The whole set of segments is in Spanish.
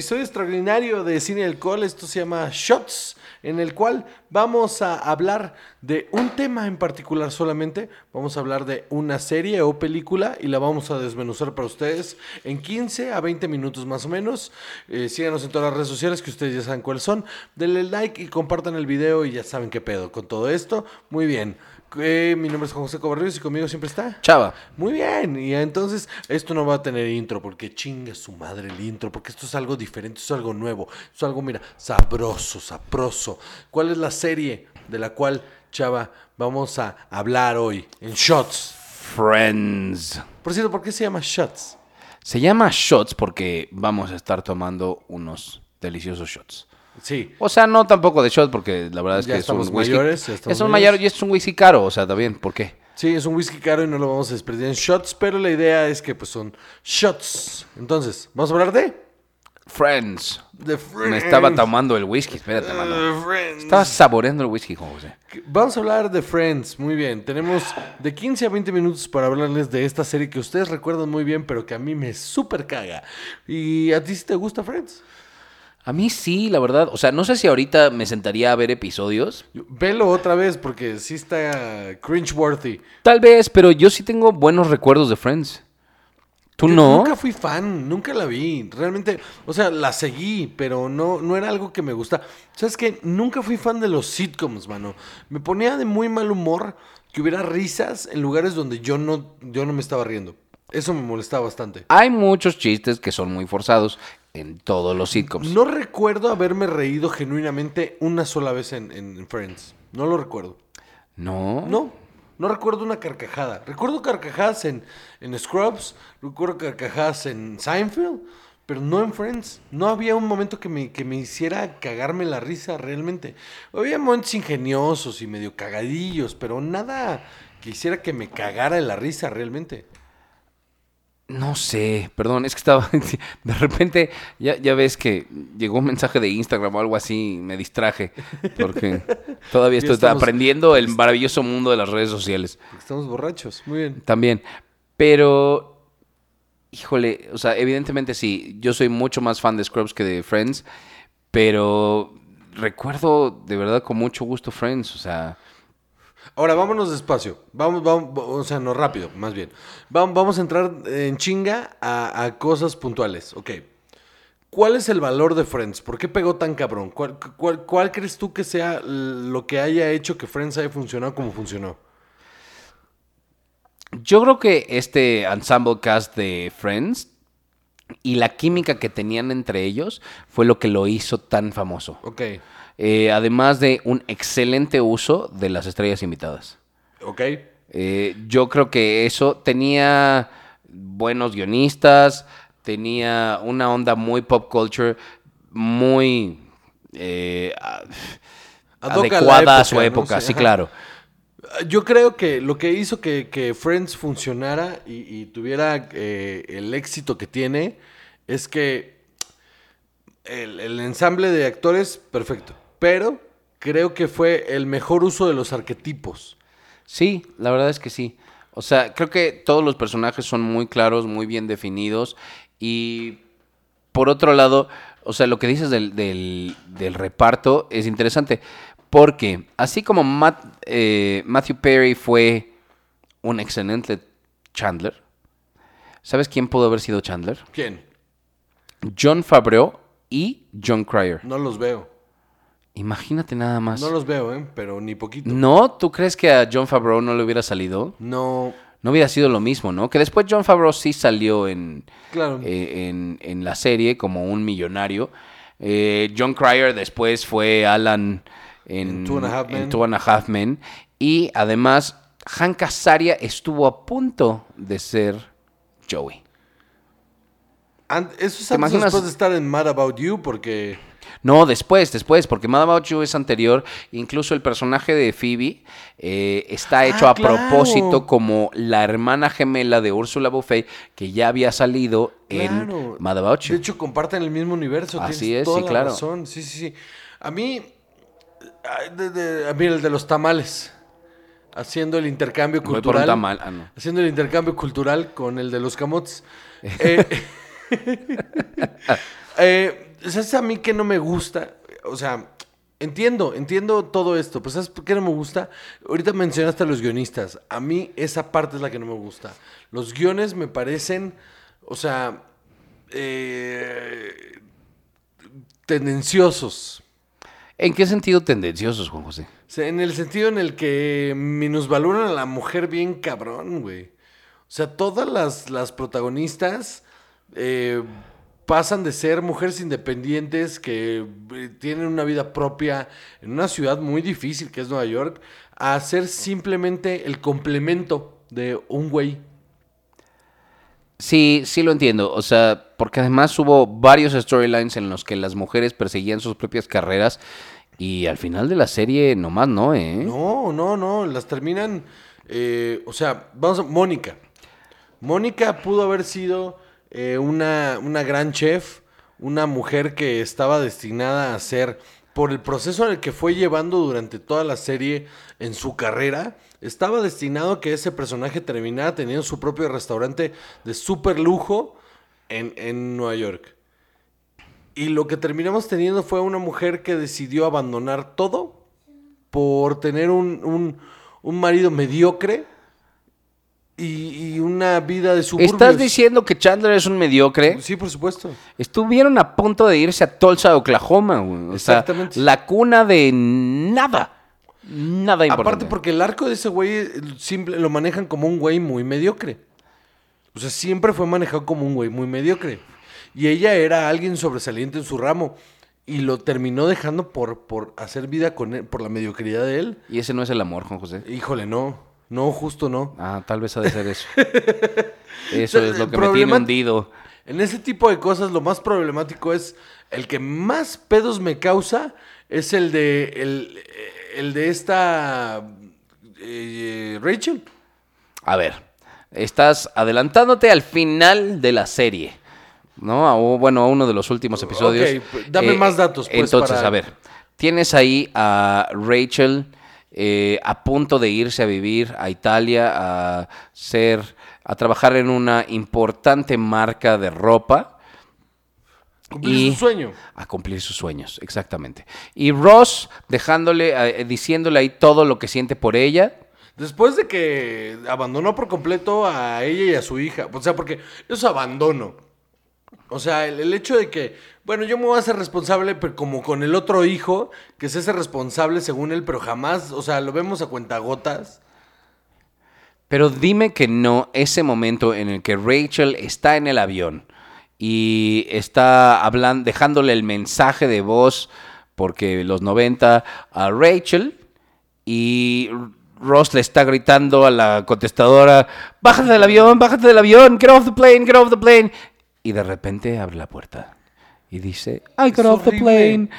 episodio extraordinario de Cine Alcohol. Esto se llama Shots, en el cual vamos a hablar de un tema en particular solamente. Vamos a hablar de una serie o película y la vamos a desmenuzar para ustedes en 15 a 20 minutos más o menos. Eh, síganos en todas las redes sociales que ustedes ya saben cuáles son. Denle like y compartan el video y ya saben qué pedo con todo esto. Muy bien. Eh, mi nombre es José Cobarrios y conmigo siempre está Chava. Muy bien, y entonces esto no va a tener intro porque chinga su madre el intro, porque esto es algo diferente, esto es algo nuevo, esto es algo, mira, sabroso, sabroso. ¿Cuál es la serie de la cual, Chava, vamos a hablar hoy en Shots? Friends. Por cierto, ¿por qué se llama Shots? Se llama shots porque vamos a estar tomando unos deliciosos shots. Sí. O sea, no tampoco de shots porque la verdad es Ya que es un whisky. mayores, ya es un mayor y es un whisky caro, o sea, también, ¿por qué? Sí, es un whisky caro y no lo vamos a desperdiciar en shots, pero la idea es que pues son shots. Entonces, vamos a hablar de... Friends. Me estaba tomando el whisky, espérate, mano. Friends. Estaba saboreando el whisky, José. Vamos a hablar de Friends, muy bien. Tenemos de 15 a 20 minutos para hablarles de esta serie que ustedes recuerdan muy bien, pero que a mí me súper caga. ¿Y a ti sí te gusta Friends? A mí sí, la verdad. O sea, no sé si ahorita me sentaría a ver episodios. Velo otra vez porque sí está cringe-worthy. Tal vez, pero yo sí tengo buenos recuerdos de Friends. ¿Tú Yo no? Nunca fui fan, nunca la vi. Realmente, o sea, la seguí, pero no, no era algo que me gusta. ¿Sabes qué? Nunca fui fan de los sitcoms, mano. Me ponía de muy mal humor que hubiera risas en lugares donde yo no, yo no me estaba riendo. Eso me molestaba bastante. Hay muchos chistes que son muy forzados en todos los sitcoms. No recuerdo haberme reído genuinamente una sola vez en, en Friends. No lo recuerdo. No. No, no recuerdo una carcajada. Recuerdo carcajadas en, en Scrubs, recuerdo carcajadas en Seinfeld, pero no en Friends. No había un momento que me, que me hiciera cagarme la risa realmente. Había momentos ingeniosos y medio cagadillos, pero nada que hiciera que me cagara la risa realmente. No sé, perdón, es que estaba. De repente, ya, ya ves que llegó un mensaje de Instagram o algo así, y me distraje. Porque todavía estoy estamos- aprendiendo el maravilloso mundo de las redes sociales. Estamos borrachos. Muy bien. También. Pero, híjole, o sea, evidentemente sí, yo soy mucho más fan de Scrubs que de Friends, pero recuerdo de verdad con mucho gusto Friends, o sea, Ahora, vámonos despacio. Vamos, vamos, o sea, no rápido, más bien. Vamos, vamos a entrar en chinga a, a cosas puntuales. Ok. ¿Cuál es el valor de Friends? ¿Por qué pegó tan cabrón? ¿Cuál, cuál, cuál crees tú que sea lo que haya hecho que Friends haya funcionado como funcionó? yo creo que este ensemble cast de Friends y la química que tenían entre ellos fue lo que lo hizo tan famoso. Ok. Eh, además de un excelente uso de las estrellas invitadas. Ok. Eh, yo creo que eso tenía buenos guionistas, tenía una onda muy pop culture, muy eh, a adecuada a su época, Sí, sí, ajá. claro. Yo creo que lo que hizo que, que Friends funcionara y, y tuviera eh, el éxito que tiene es que el, el ensamble de actores, perfecto. Pero creo que fue el mejor uso de los arquetipos. Sí, la verdad es que sí. O sea, creo que todos los personajes son muy claros, muy bien definidos. Y por otro lado, o sea, lo que dices del, del- del reparto es interesante. Porque así como Matt- eh, Matthew Perry fue un excelente Chandler, ¿sabes quién pudo haber sido Chandler? ¿Quién? John Favreau y John Cryer. No los veo. Imagínate nada más. No los veo, ¿eh? Pero ni poquito. ¿No? ¿Tú crees que a John Favreau no le hubiera salido? No. no hubiera sido lo mismo, ¿no? Que después John Favreau sí salió en, Claro. eh, en, en la serie como un millonario. Eh, John Cryer después fue Alan en, En Two and a Half Men. en Two and a Half Men. Y además, Hank Azaria estuvo a punto de ser Joey. An- eso es ¿Te antes imaginas? después de estar en Mad About You porque... No, después, después, porque Mad About You es anterior. Incluso el personaje de Phoebe eh, está hecho Ah, a claro. propósito como la hermana gemela de Ursula Buffet, que ya había salido en. Mad About You. De hecho, comparten el mismo universo. Así tienes es, toda sí, la claro. razón. Sí, sí, sí. A mí, de- de- a mí el de los tamales. Haciendo el intercambio Voy por un cultural. tamal. Ah, no. Haciendo el intercambio cultural con el de los camotes. Eh, eh, ¿Sabes a mí que no me gusta? O sea, entiendo, entiendo todo esto, pero ¿sabes por qué no me gusta? Ahorita mencionaste a los guionistas. A mí esa parte es la que no me gusta. Los guiones me parecen, o sea, eh, tendenciosos. ¿En qué sentido tendenciosos, Juan José? En el sentido en el que minusvaloran a la mujer bien cabrón, güey. O sea, todas las, las protagonistas eh, pasan de ser mujeres independientes que eh, tienen una vida propia en una ciudad muy difícil que es Nueva York, a ser simplemente el complemento de un güey. Sí, sí lo entiendo. O sea, porque además hubo varios storylines en los que las mujeres perseguían sus propias carreras y al final de la serie nomás no, ¿eh? No, no, no, las terminan, eh, o sea, vamos a, Mónica. Mónica pudo haber sido eh, una, una gran chef, una mujer que estaba destinada a ser, por el proceso en el que fue llevando durante toda la serie en su carrera, estaba destinado a que ese personaje terminara teniendo su propio restaurante de súper lujo en, en Nueva York. Y lo que terminamos teniendo fue una mujer que decidió abandonar todo por tener un, un, un marido mediocre y, y una vida de suburbios. ¿Estás diciendo que Chandler es un mediocre? Sí, por supuesto. Estuvieron a punto de irse a Tulsa, Oklahoma, güey. O sea, Exactamente. la cuna de nada. Nada importante. Aparte porque el arco de ese güey eh, simple, lo manejan como un güey muy mediocre. O sea, siempre fue manejado como un güey muy mediocre. Y ella era alguien sobresaliente en su ramo. Y lo terminó dejando por, por hacer vida con él, por la mediocridad de él. Y ese no es el amor, Juan José. Híjole, no. No, justo no. Ah, tal vez ha de ser eso. Eso es lo que me tiene hundido. En ese tipo de cosas, lo más problemático es el que más pedos me causa es el de el, el de esta eh, Rachel. A ver, estás adelantándote al final de la serie, ¿no? O, bueno, a uno de los últimos episodios. Eh, Ok, dame más datos, pues, Entonces, para- a ver, tienes ahí a Rachel eh, a punto de irse a vivir a Italia, a ser, a trabajar en una importante marca de ropa. Cumplir Y- su sueño. A cumplir sus sueños, exactamente. Y Ross dejándole, eh, diciéndole ahí todo lo que siente por ella. Después de que abandonó por completo a ella y a su hija. O sea, porque eso es abandono. O sea, el, el hecho de que, bueno, yo me voy a hacer responsable, pero como con el otro hijo, que se hace responsable según él, pero jamás, o sea, lo vemos a cuentagotas. Pero dime que no ese momento en el que Rachel está en el avión y está hablando, dejándole el mensaje de voz, porque los 90 a Rachel y Ross le está gritando a la contestadora, bájate del avión, bájate del avión, get off the plane, get off the plane. Y de repente abre la puerta y dice, I got Es off the horrible. plane.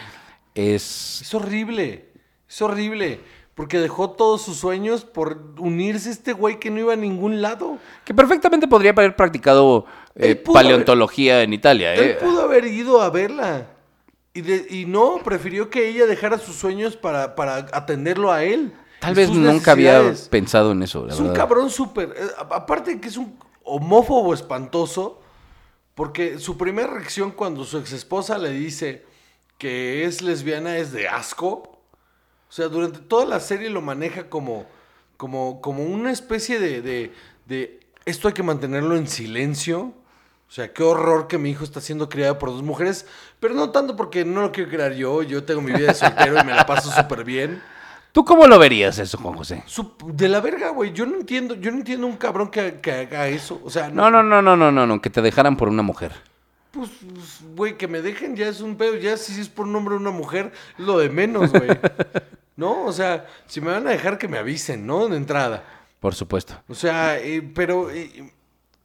Es Es horrible, es horrible. Porque dejó todos sus sueños por unirse a este güey que no iba a ningún lado. que perfectamente podría haber practicado eh, paleontología en Italia. Él ¿eh? pudo haber ido a verla. Y, de- y no, prefirió que ella dejara sus sueños para, para atenderlo a él. Tal vez nunca había pensado en eso, la Es un cabrón súper. eh, Aparte de que es un homófobo espantoso. Porque su primera reacción cuando su ex esposa le dice que es lesbiana es de asco. O sea, durante toda la serie lo maneja como, como, como una especie de, de, de esto hay que mantenerlo en silencio. O sea, qué horror que mi hijo está siendo criado por dos mujeres. Pero no tanto porque no lo quiero criar yo. Yo tengo mi vida de soltero y me la paso súper bien. ¿Tú cómo lo verías eso, Juan José? De la verga, güey. Yo no entiendo, yo no entiendo un cabrón que, que haga eso. O sea, No, no, no, no, no, no, no, que te dejaran por una mujer. Pues, güey, que me dejen ya es un pedo. Ya si es por un hombre o una mujer, es lo de menos, güey. ¿No? O sea, si me van a dejar que me avisen, ¿no? De entrada. Por supuesto. O sea, eh, pero eh,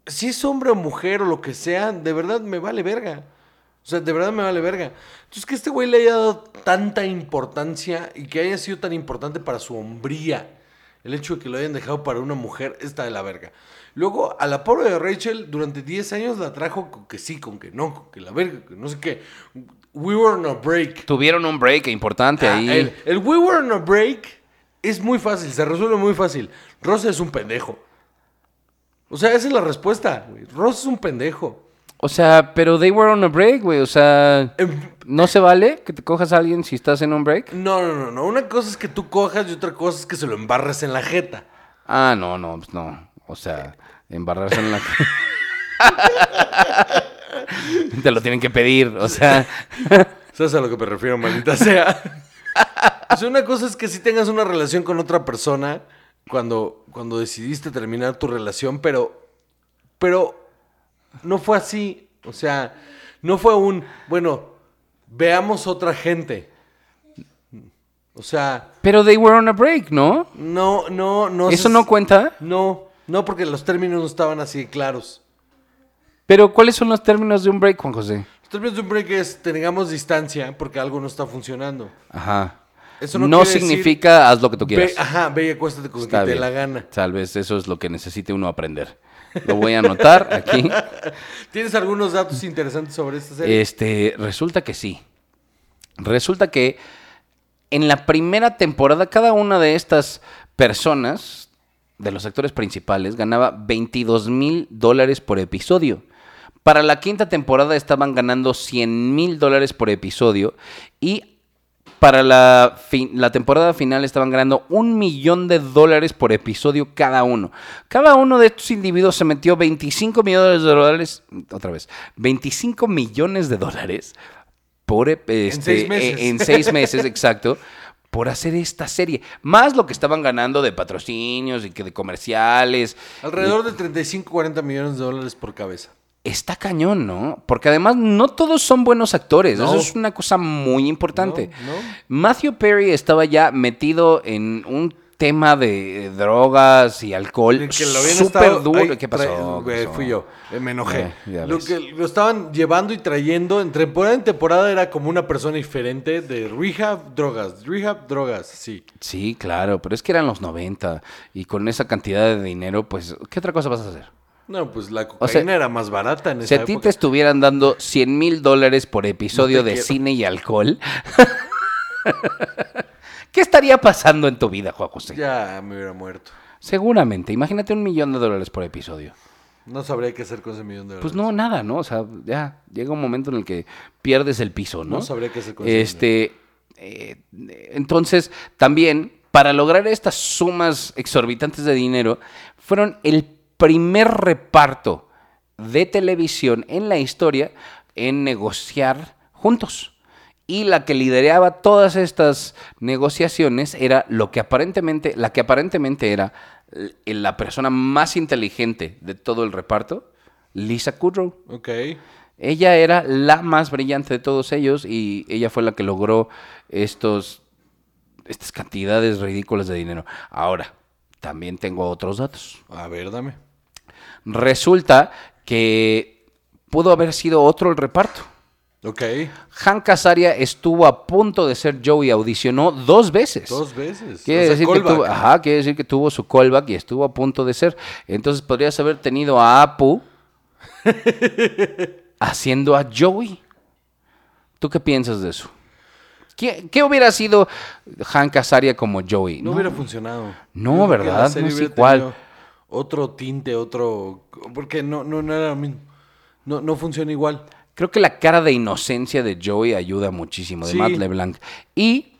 si es hombre o mujer o lo que sea, de verdad me vale verga. O sea, de verdad me vale verga. Entonces, que este güey le haya dado tanta importancia y que haya sido tan importante para su hombría, el hecho de que lo hayan dejado para una mujer, está de la verga. Luego, a la pobre de Rachel, durante 10 años la trajo con que sí, con que no, con que la verga, que no sé qué. We were on a break. Tuvieron un break importante Ah, ahí. el, el we were on a break es muy fácil, se resuelve muy fácil. Ross es un pendejo. O sea, esa es la respuesta. güey. Ross es un pendejo. O sea, pero they were on a break, güey. O sea, Em, ¿no se vale que te cojas a alguien si estás en un break? No, no, no, no. Una cosa es que tú cojas y otra cosa es que se lo embarres en la jeta. Ah, no, no, pues no. O sea, embarrarse en la... te lo tienen que pedir, o sea... ¿Sabes a lo que me refiero, maldita sea? O sea, una cosa es que si tengas una relación con otra persona cuando, cuando decidiste terminar tu relación, pero, pero no fue así. O sea, no fue un, bueno, veamos otra gente. O sea, Pero they were on a break, ¿no? no, no, no. ¿Eso no cuenta? No, no, porque los términos no estaban así claros. Pero ¿cuáles son los términos de un break, Juan José? Los términos de un break es tengamos distancia porque algo no está funcionando. Ajá. Eso no no decir- significa haz lo que tú quieras. Ve, ajá, ve y acuéstate con Está quien te bien. la gana. Tal vez eso es lo que necesite uno aprender. Lo voy a anotar aquí. ¿Tienes algunos datos interesantes sobre esta serie? Este, resulta que sí. Resulta que en la primera temporada, cada una de estas personas, de los actores principales, ganaba 22 mil dólares por episodio. Para la quinta temporada estaban ganando 100 mil dólares por episodio y para la, fin- la temporada final estaban ganando un millón de dólares por episodio cada uno. Cada uno de estos individuos se metió 25 millones de dólares, otra vez, 25 millones de dólares por este, seis meses. eh, en seis meses, exacto, por hacer esta serie. Más lo que estaban ganando de patrocinios y que de comerciales. Alrededor de 35, 40 millones de dólares por cabeza. Está cañón, ¿no? Porque además no todos son buenos actores. No. Eso es una cosa muy importante. No, no. Matthew Perry estaba ya metido en un tema de drogas y alcohol súper duro. ay, ¿Qué pasó? fui yo, eh, me enojé. Eh, lo que lo estaban llevando y trayendo, en temporada en temporada era como una persona diferente de rehab, drogas, rehab, drogas, sí. Sí, claro, pero es que eran los 90 y con esa cantidad de dinero, pues, ¿qué otra cosa vas a hacer? No, pues la O cocaína sea, era más barata en Si esa a ti te estuvieran dando 100 mil dólares por episodio No de quiero. cine y alcohol, ¿qué estaría pasando en tu vida, Juan José? Ya me hubiera muerto. Seguramente, imagínate un millón de dólares por episodio. No sabría qué hacer con ese millón de dólares. Pues no, nada, ¿no? O sea, ya llega un momento en el que pierdes el piso, ¿no? No sabría qué hacer con ese Este, eh, entonces, también, para lograr estas sumas exorbitantes de dinero, fueron el primer reparto de televisión en la historia en negociar juntos. Y la que lideraba todas estas negociaciones era lo que aparentemente, la que aparentemente era la persona más inteligente de todo el reparto, Lisa Kudrow. Ok. Ella era la más brillante de todos ellos y ella fue la que logró estos, estas cantidades ridículas de dinero. Ahora, también tengo otros datos. A ver, dame. Resulta que pudo haber sido otro el reparto. Ok. Hank Azaria estuvo a punto de ser Joey, audicionó dos veces. Dos veces. Quiere O sea, decir, que tuvo, ajá, quiere decir que tuvo su callback y estuvo a punto de ser. Entonces podrías haber tenido a Apu haciendo a Joey. ¿Tú qué piensas de eso? ¿Qué, qué hubiera sido Hank Azaria como Joey? No, hubiera funcionado. No, creo ¿verdad? No es igual. tenido Otro tinte, otro. Porque no, no, no era lo mismo. No, no funciona igual. Creo que la cara de inocencia de Joey ayuda muchísimo, de Sí. Matt LeBlanc. Y,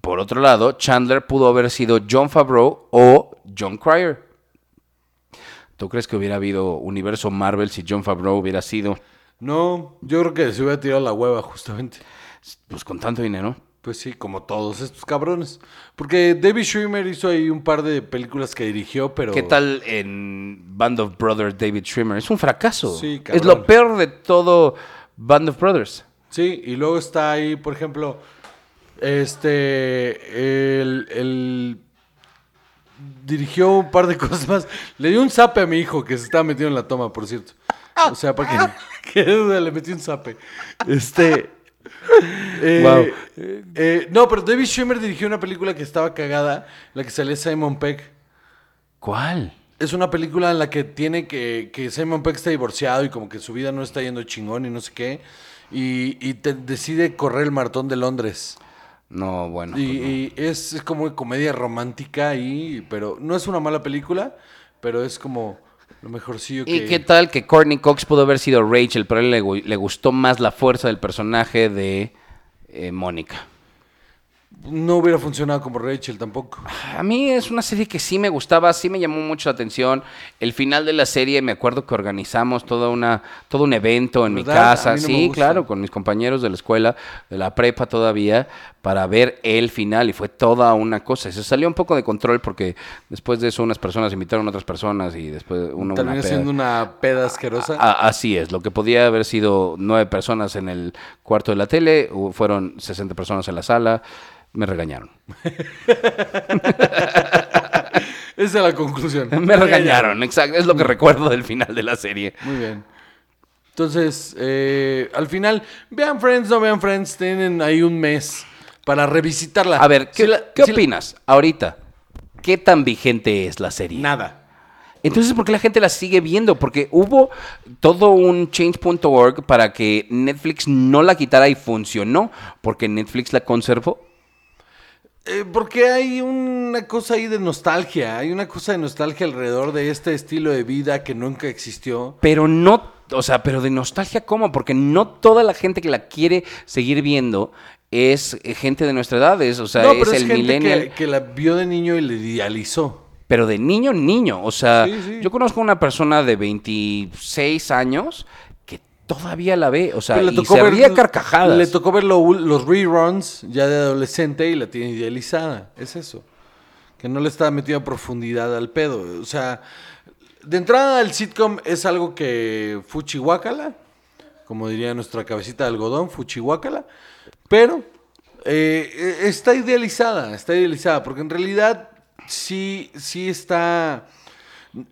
por otro lado, Chandler pudo haber sido John Favreau o John Cryer. ¿Tú crees que hubiera habido universo Marvel si John Favreau hubiera sido, No, yo creo que se hubiera tirado la hueva, justamente. pues con tanto dinero? Pues sí, como todos estos cabrones. Porque David Schwimmer hizo ahí un par de películas que dirigió, pero. ¿Qué tal en Band of Brothers David Schwimmer? Es un fracaso. Sí, es cabrón. lo peor de todo Band of Brothers. Sí, y luego está ahí, por ejemplo, este. El. el- dirigió un par de cosas más. Le dio un zape a mi hijo que se estaba metido en la toma, por cierto. O sea, para que. que duda, le metí un zape. Este. eh, Wow. eh, no, pero David Schwimmer dirigió una película que estaba cagada, la que salía Simon Peck. ¿Cuál? Es una película en la que tiene que, que Simon Peck está divorciado y como que su vida no está yendo chingón y no sé qué. Y, y te- decide correr el maratón de Londres. No, bueno. y pues no. y es, es como comedia romántica y pero no es una mala película, pero es como Lo mejorcillo ¿Y qué tal que Courtney Cox pudo haber sido Rachel, pero a él le, gu- le gustó más la fuerza del personaje de eh, Mónica? No hubiera funcionado como Rachel tampoco. A mí es una serie que sí me gustaba, sí me llamó mucho la atención. El final de la serie, me acuerdo que organizamos toda una, todo un evento en mi casa. no sí, claro, con mis compañeros de la escuela, de la prepa todavía, para ver el final. Y fue toda una cosa. Se salió un poco de control porque después de eso unas personas invitaron a otras personas y después uno una Terminó siendo una peda asquerosa. A- así es, lo que podía haber sido nueve personas en el cuarto de la tele, fueron 60 personas en la sala, me regañaron. Esa es la conclusión. Me regañaron, exacto, es lo que recuerdo del final de la serie. Muy bien. Entonces, eh, al final, vean Friends, no vean Friends, tienen ahí un mes para revisitarla. A ver, ¿qué, Si la- qué si la- opinas ahorita? ¿Qué tan vigente es la serie? Nada. Entonces, ¿por qué la gente la sigue viendo? Porque hubo todo un change.org para que Netflix no la quitara y funcionó, porque Netflix la conservó. Eh, porque hay una cosa ahí de nostalgia, hay una cosa de nostalgia alrededor de este estilo de vida que nunca existió. Pero no, o sea, pero de nostalgia, ¿cómo? Porque no toda la gente que la quiere seguir viendo es gente de nuestra edad, es, o sea, no, es pero es, el gente millennial. que, que la vio de niño y le idealizó. Pero de niño, niño. O sea, Sí, sí. yo conozco una persona de 26 años que todavía la ve, o sea, y se ría carcajadas. Le tocó ver lo- los reruns ya de adolescente y la tiene idealizada. Es eso. Que no le está metido a profundidad al pedo. O sea, de entrada el sitcom es algo que fuchihuacala, como diría nuestra cabecita de algodón, fuchihuacala. Pero eh, está idealizada, está idealizada, porque en realidad sí, sí está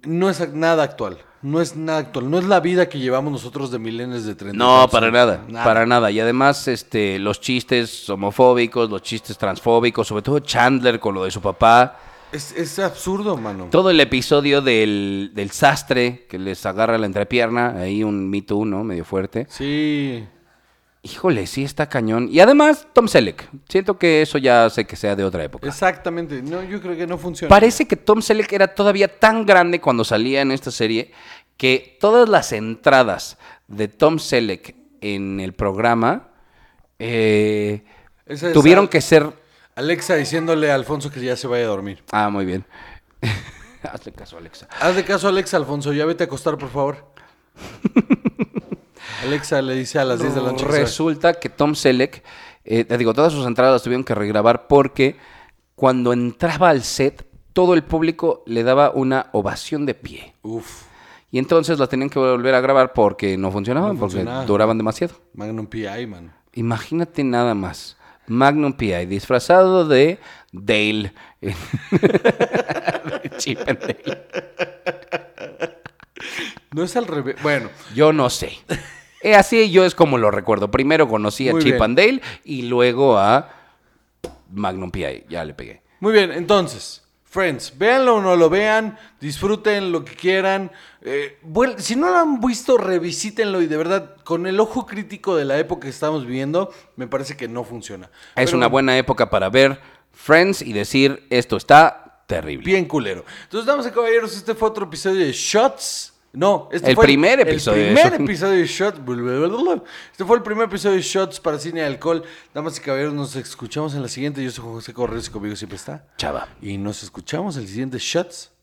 no es nada actual. No es nada actual. No es la vida que llevamos nosotros de milenios de 30. No, para nada, para nada. Y además, este, los chistes homofóbicos, los chistes transfóbicos, sobre todo Chandler con lo de su papá. Es, es absurdo, mano. Todo el episodio del, del sastre que les agarra la entrepierna, ahí un Me Too, ¿no? Medio fuerte. Sí. Híjole, sí está cañón. Y además, Tom Selleck. Siento que eso ya sé que sea de otra época. Exactamente. No, yo creo que no funciona. Parece que Tom Selleck era todavía tan grande cuando salía en esta serie que todas las entradas de Tom Selleck en el programa eh, tuvieron que ser... Alexa diciéndole a Alfonso que ya se vaya a dormir. Ah, muy bien. Hazle caso, Alexa. Hazle caso a Alexa, Alfonso. Ya vete a acostar, por favor. Alexa le dice a las 10 de la noche. Resulta que Tom Selleck, eh, te digo, todas sus entradas las tuvieron que regrabar porque cuando entraba al set, todo el público le daba una ovación de pie. Uf. Y entonces las tenían que volver a grabar porque no funcionaban, No porque funcionaba. duraban demasiado. Magnum P.I., man. Imagínate nada más. Magnum P.I. disfrazado de Dale. De Chip and Dale. No es al revés. Bueno, Yo no sé. Eh, así yo es como lo recuerdo. Primero conocí a Muy Chip bien. and Dale y luego a Magnum P.I. Ya le pegué. muy bien. Entonces, Friends, véanlo o no lo vean, disfruten lo que quieran. Eh, si no lo han visto, revisítenlo y de verdad, con el ojo crítico de la época que estamos viviendo, me parece que no funciona. Es Pero una buena época para ver Friends y decir esto está terrible. Bien culero. Entonces, damas y caballeros, este fue otro episodio de Shots. No, este El fue primer episodio de El primer episodio de Shots. Este fue el primer episodio de Shots para cine y alcohol. Damas y caballeros, nos escuchamos en la siguiente. Yo soy José Correos y conmigo siempre está. Chava. Y nos escuchamos en el siguiente Shots